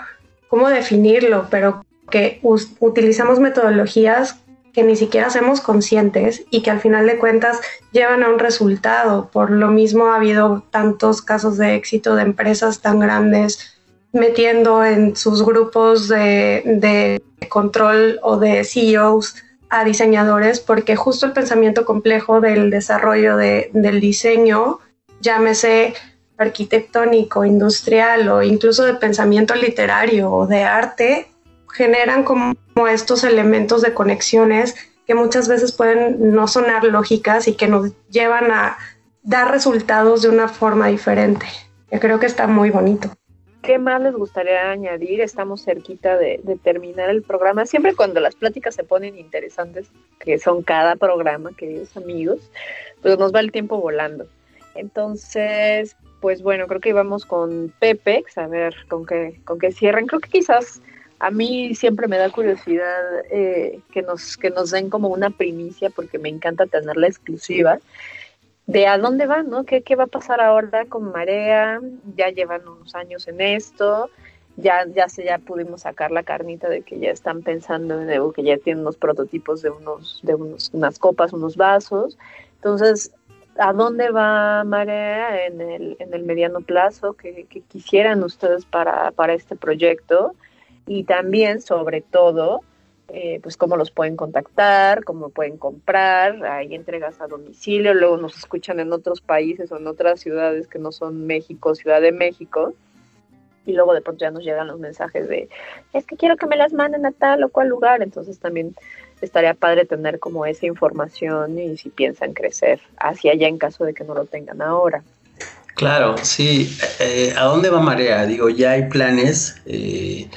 cómo definirlo, pero que utilizamos metodologías que ni siquiera hacemos conscientes y que al final de cuentas llevan a un resultado. Por lo mismo ha habido tantos casos de éxito de empresas tan grandes metiendo en sus grupos de, control o de CEOs a diseñadores, porque justo el pensamiento complejo del desarrollo del diseño, llámese arquitectónico, industrial o incluso de pensamiento literario o de arte, generan como estos elementos de conexiones que muchas veces pueden no sonar lógicas y que nos llevan a dar resultados de una forma diferente. Yo creo que está muy bonito. ¿Qué más les gustaría añadir? Estamos cerquita de, terminar el programa. Siempre cuando las pláticas se ponen interesantes, que son cada programa, queridos amigos, pues nos va el tiempo volando. Entonces, pues bueno, creo que íbamos con Pepex, a ver con qué, con qué cierran. Creo que quizás a mí siempre me da curiosidad eh, que, nos, que nos den como una primicia, porque me encanta tener la exclusiva, de a dónde van, ¿no? ¿Qué, ¿Qué, va a pasar ahora con Marea? Ya llevan unos años en esto, ya, ya, se, ya pudimos sacar la carnita de que ya están pensando en que ya tienen unos prototipos de, unos, de unos, unas copas, unos vasos. Entonces, ¿a dónde va Marea en el, en el mediano plazo? ¿Qué, quisieran ustedes para, para este proyecto? y también, sobre todo, eh, pues cómo los pueden contactar, cómo pueden comprar, hay entregas a domicilio, luego nos escuchan en otros países o en otras ciudades que no son México, Ciudad de México, y luego de pronto ya nos llegan los mensajes de, es que quiero que me las manden a tal o cual lugar, entonces también estaría padre tener como esa información y si piensan crecer hacia allá en caso de que no lo tengan ahora. Claro, sí. Eh, ¿A dónde va Marea? Digo, ya hay planes. Eh,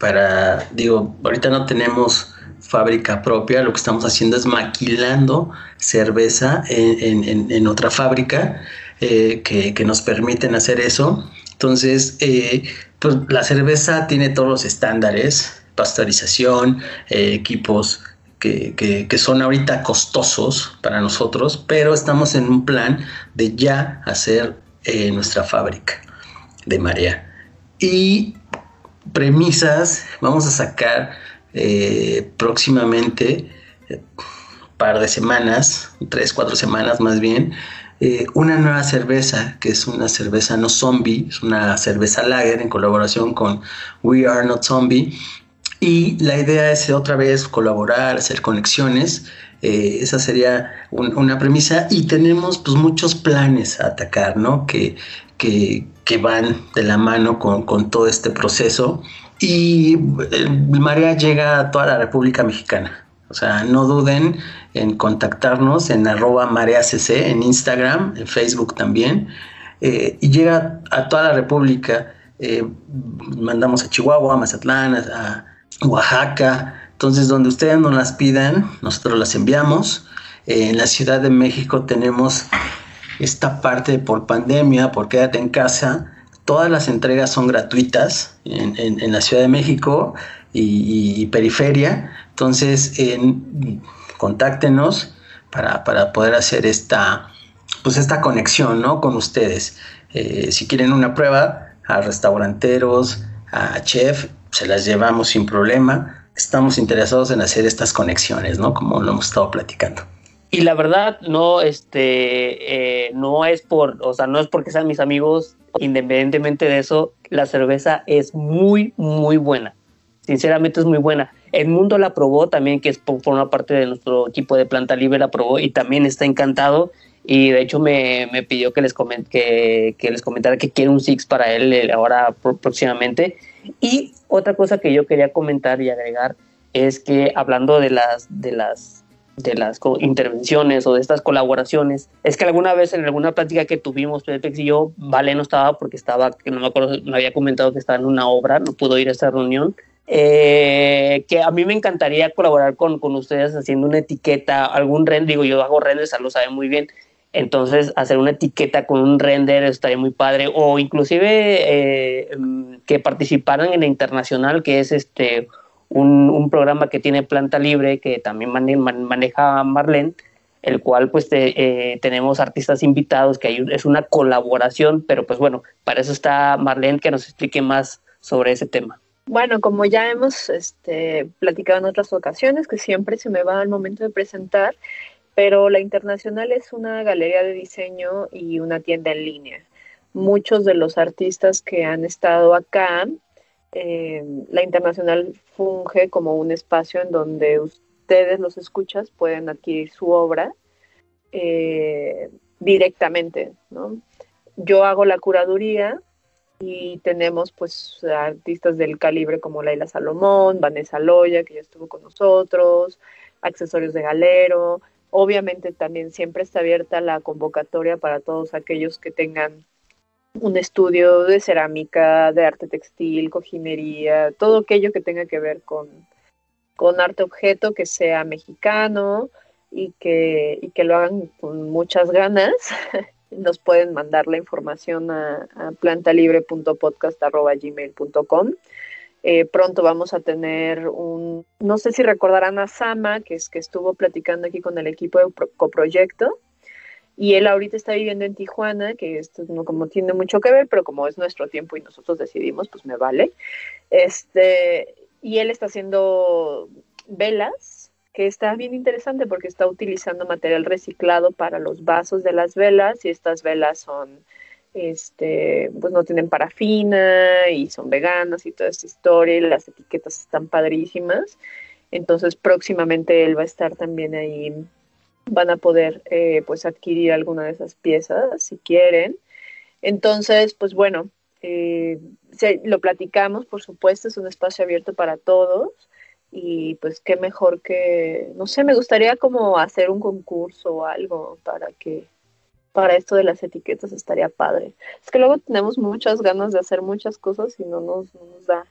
para, digo, ahorita no tenemos fábrica propia, lo que estamos haciendo es maquilando cerveza en, otra fábrica eh, que, nos permiten hacer eso. Entonces, eh, pues la cerveza tiene todos los estándares, pasteurización, eh, equipos que, que, son ahorita costosos para nosotros, pero estamos en un plan de ya hacer nuestra fábrica de marea. Y premisas vamos a sacar eh, próximamente, eh, par de semanas, tres, cuatro semanas más bien, eh, una nueva cerveza, que es una cerveza no zombie, es una cerveza lager en colaboración con We Are Not Zombie. Y la idea es otra vez colaborar, hacer conexiones. Esa sería una premisa. Y tenemos pues muchos planes a atacar, ¿no? Que, que, que van de la mano con, todo este proceso. Y el Marea llega a toda la República Mexicana. O sea, no duden en contactarnos en arroba mareacc en Instagram, en Facebook también. Eh, y llega a toda la República. Eh, mandamos a Chihuahua, a Mazatlán, a Oaxaca. Entonces, donde ustedes nos las pidan, nosotros las enviamos. en la Ciudad de México tenemos esta parte por pandemia, por quédate en casa, todas las entregas son gratuitas en, la Ciudad de México y, periferia. Entonces, contáctenos para, poder hacer esta, pues esta conexión ¿no? con ustedes. Eh, si quieren una prueba, a restauranteros, a chef, se las llevamos sin problema. Estamos interesados en hacer estas conexiones, ¿no? Como lo hemos estado platicando. Y la verdad, no, este, eh, no es por, o sea, no es porque sean mis amigos, independientemente de eso, la cerveza es muy, muy buena. Sinceramente es muy buena. El mundo la probó también, que es por, una parte de nuestro equipo de planta libre, la probó y también está encantado. Y de hecho me, me pidió que les, coment, que, que, les comentara que quiere un Six para él eh, ahora próximamente. Y otra cosa que yo quería comentar y agregar es que hablando de las, de las de las intervenciones o de estas colaboraciones. Es que alguna vez en alguna plática que tuvimos, Pepex y yo, Vale no estaba porque estaba, que no me había comentado que estaba en una obra, no pudo ir a esa reunión. Eh, que a mí me encantaría colaborar con, con ustedes haciendo una etiqueta, algún render, digo, yo hago renders, lo sabe muy bien, entonces hacer una etiqueta con un render estaría muy padre, o inclusive eh, que participaran en la internacional, que es este un, programa que tiene planta libre que también maneja Marlene, el cual pues eh, tenemos artistas invitados, que es una colaboración, pero pues bueno, para eso está Marlene que nos explique más sobre ese tema. Bueno, como ya hemos este, platicado en otras ocasiones, que siempre se me va al momento de presentar, pero la Internacional es una galería de diseño y una tienda en línea. Muchos de los artistas que han estado acá eh, la internacional funge como un espacio en donde ustedes, los escuchas, pueden adquirir su obra eh, directamente, Yo hago la curaduría y tenemos pues artistas del calibre como Laila Salomón, Vanessa Loya, que ya estuvo con nosotros, accesorios de galero. Obviamente también siempre está abierta la convocatoria para todos aquellos que tengan un estudio de cerámica, de arte textil, cojinería, todo aquello que tenga que ver con, con arte objeto que sea mexicano y que, y que lo hagan con muchas ganas. *laughs* Nos pueden mandar la información a, a plantalibre.podcast.gmail.com. Eh, pronto vamos a tener un, no sé si recordarán a Sama, que es que estuvo platicando aquí con el equipo de coproyecto y él ahorita está viviendo en Tijuana, que esto no como tiene mucho que ver, pero como es nuestro tiempo y nosotros decidimos, pues me vale. Este, y él está haciendo velas, que está bien interesante porque está utilizando material reciclado para los vasos de las velas y estas velas son este, pues no tienen parafina y son veganas y toda esta historia y las etiquetas están padrísimas. Entonces próximamente él va a estar también ahí van a poder eh, pues adquirir alguna de esas piezas si quieren. Entonces, pues bueno, eh, lo platicamos, por supuesto, es un espacio abierto para todos y pues qué mejor que, no sé, me gustaría como hacer un concurso o algo para que, para esto de las etiquetas estaría padre. Es que luego tenemos muchas ganas de hacer muchas cosas y no nos, no nos da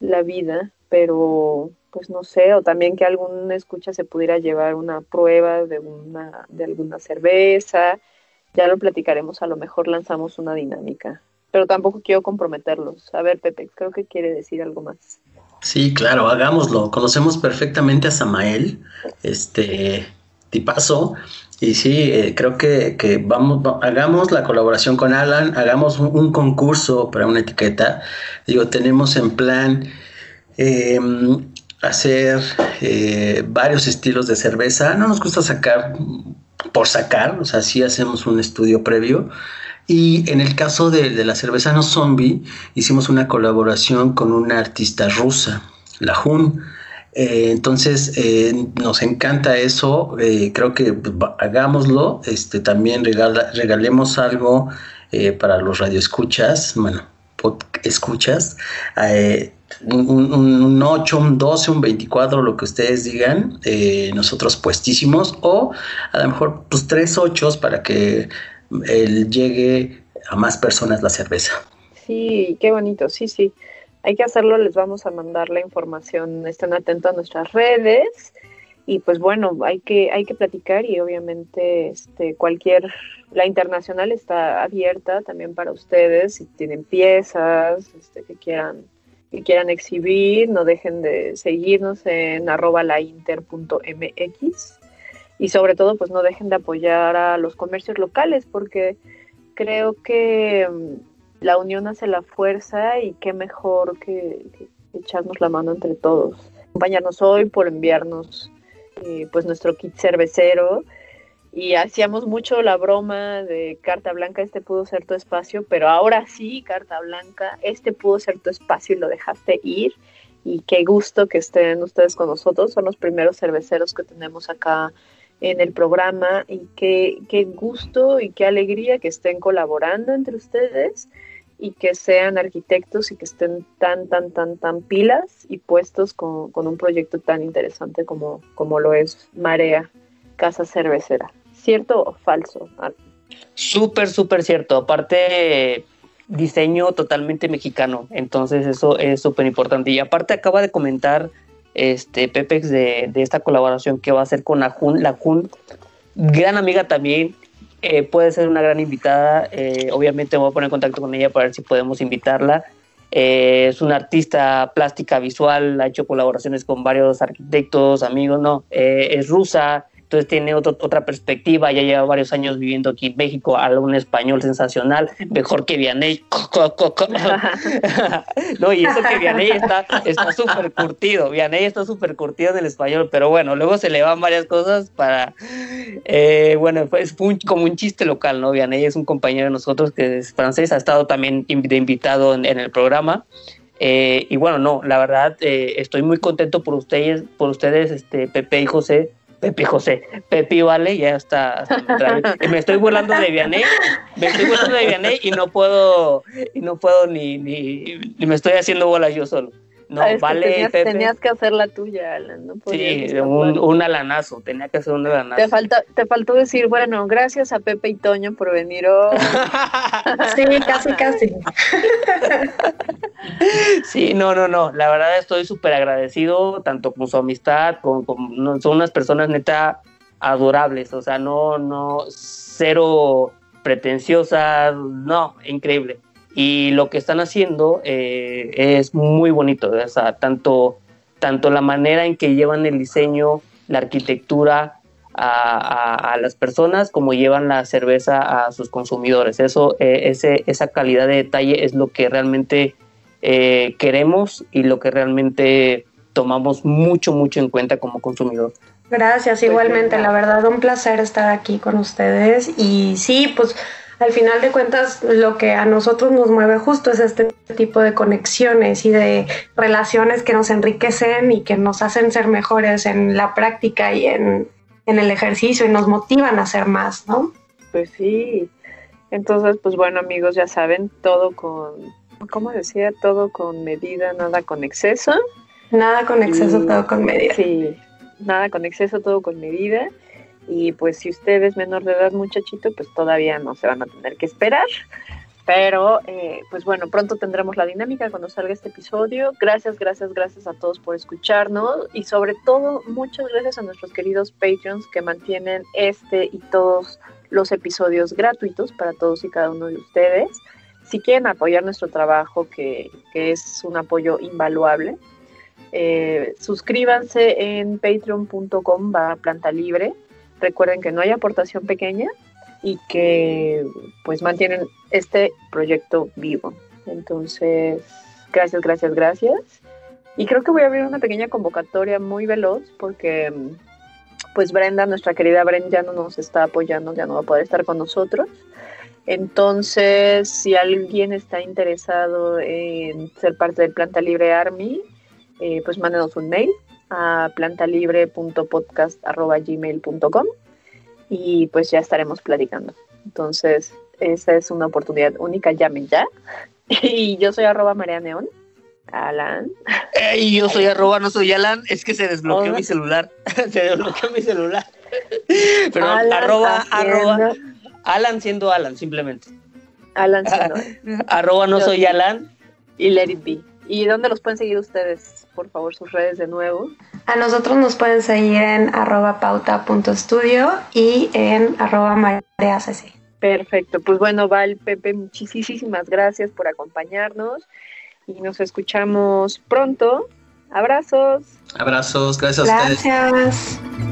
la vida, pero pues no sé, o también que algún escucha se pudiera llevar una prueba de una de alguna cerveza. Ya lo platicaremos, a lo mejor lanzamos una dinámica, pero tampoco quiero comprometerlos. A ver, Pepe, creo que quiere decir algo más. Sí, claro, hagámoslo. Conocemos perfectamente a Samael, este tipazo, y sí, eh, creo que, que, vamos, hagamos la colaboración con Alan, hagamos un, concurso para una etiqueta. Digo, tenemos en plan eh, hacer eh, varios estilos de cerveza. No nos gusta sacar por sacar, o sea, sí hacemos un estudio previo. Y en el caso de, la cerveza no zombie, hicimos una colaboración con una artista rusa, la Jun. Eh, entonces eh, nos encanta eso, creo que hagámoslo, este, también regalemos algo para los radioescuchas, bueno, escuchas, un, 8, un 12, un 24, lo que ustedes digan, eh, nosotros puestísimos, o a lo mejor pues tres 8 para que él llegue a más personas la cerveza. Sí, qué bonito, sí, sí. Hay que hacerlo, les vamos a mandar la información, estén atentos a nuestras redes. Y pues bueno, hay que, hay que platicar y obviamente este, cualquier, la internacional está abierta también para ustedes, si tienen piezas este, que quieran que quieran exhibir, no dejen de seguirnos en arroba lainter.mx y sobre todo pues no dejen de apoyar a los comercios locales porque creo que la unión hace la fuerza y qué mejor que, echarnos la mano entre todos. Acompañarnos hoy por enviarnos eh, pues nuestro kit cervecero y hacíamos mucho la broma de carta blanca, este pudo ser tu espacio, pero ahora sí, carta blanca, este pudo ser tu espacio y lo dejaste ir. Y qué gusto que estén ustedes con nosotros, son los primeros cerveceros que tenemos acá en el programa y qué, qué gusto y qué alegría que estén colaborando entre ustedes y que sean arquitectos y que estén tan, tan, tan, tan pilas y puestos con, con un proyecto tan interesante como, como lo es Marea Casa Cervecera. ¿Cierto o falso? Súper, súper cierto. Aparte, diseño totalmente mexicano. Entonces, eso es súper importante. Y aparte, acaba de comentar este Pepex de, esta colaboración que va a hacer con la Jun. La Jun, gran amiga también. Eh, puede ser una gran invitada. Eh, obviamente, me voy a poner en contacto con ella para ver si podemos invitarla. Eh, es una artista plástica visual, ha hecho colaboraciones con varios arquitectos, amigos, no, es rusa, entonces tiene otra perspectiva, ya lleva varios años viviendo aquí en México, habla un español sensacional, mejor que Vianney. *laughs* no, y eso que Vianney está súper curtido, Vianney está súper curtido en el español, pero bueno, luego se le van varias cosas para, eh, bueno, es como un chiste local, ¿no? Vianney es un compañero de nosotros que es francés, ha estado también invitado en, el programa. Eh, y bueno, no, la verdad, eh, estoy muy contento por ustedes, por ustedes, este, Pepe y José, Pepe José, Pepi Vale, ya está. me estoy burlando de Vianney, me estoy burlando de Vianney y no puedo, y no puedo ni, ni, ni me estoy haciendo bolas yo solo. No, ah, vale, tenías, que hacer la tuya, Alan. No sí, un, un, alanazo, tenía que hacer un alanazo. Te, falta, te faltó decir, bueno, gracias a Pepe y Toño por venir hoy. *laughs* sí, casi, casi. *laughs* sí, no, no, no. La verdad estoy súper agradecido, tanto con su amistad, con, son unas personas neta adorables, o sea, no, no, cero pretenciosas, no, increíble y lo que están haciendo eh, es muy bonito, o sea, tanto, tanto la manera en que llevan el diseño, la arquitectura a, las personas como llevan la cerveza a sus consumidores. Eso, eh, ese, esa calidad de detalle es lo que realmente eh, queremos y lo que realmente tomamos mucho, mucho en cuenta como consumidor. Gracias, pues igualmente, la verdad, un placer estar aquí con ustedes y sí, pues al final de cuentas lo que a nosotros nos mueve justo es este tipo de conexiones y de relaciones que nos enriquecen y que nos hacen ser mejores en la práctica y en, el ejercicio y nos motivan a hacer más, ¿no? Pues sí. Entonces, pues bueno amigos, ya saben, todo con, ¿cómo decía? Todo con medida, nada con exceso. Nada con exceso, todo con medida. Sí, nada con exceso, todo con medida. Y pues si usted es menor de edad, muchachito, pues todavía no se van a tener que esperar. Pero, eh, pues bueno, pronto tendremos la dinámica cuando salga este episodio. Gracias, gracias, gracias a todos por escucharnos y sobre todo muchas gracias a nuestros queridos Patreons que mantienen este y todos los episodios gratuitos para todos y cada uno de ustedes. Si quieren apoyar nuestro trabajo, que, que es un apoyo invaluable, eh, suscríbanse en patreon.com va planta libre Recuerden que no hay aportación pequeña y que pues mantienen este proyecto vivo. Entonces, gracias, gracias, gracias. Y creo que voy a abrir una pequeña convocatoria muy veloz porque pues Brenda, nuestra querida Brenda, ya no nos está apoyando, ya no va a poder estar con nosotros. Entonces, si alguien está interesado en ser parte del Planta Libre Army, eh, pues mándenos un mail a plantalibre.podcast.gmail.com y pues ya estaremos platicando. Entonces, esa es una oportunidad única, llamen ya. *laughs* Y yo soy arroba María Neón. Alan. y yo soy arroba, no soy Alan, es que se desbloqueó mi celular. *laughs* se desbloqueó mi celular. *laughs* Pero arroba, arroba. Alan siendo Alan, simplemente. Alan siendo. arroba no soy Alan. Y let it be. ¿Y dónde los pueden seguir ustedes? Por favor, sus redes de nuevo. A nosotros nos pueden seguir en arroba pauta.studio y en arroba mareacc. Perfecto, pues bueno, Val, Pepe, muchísimas gracias por acompañarnos y nos escuchamos pronto. Abrazos. Abrazos, gracias, a ustedes. Gracias.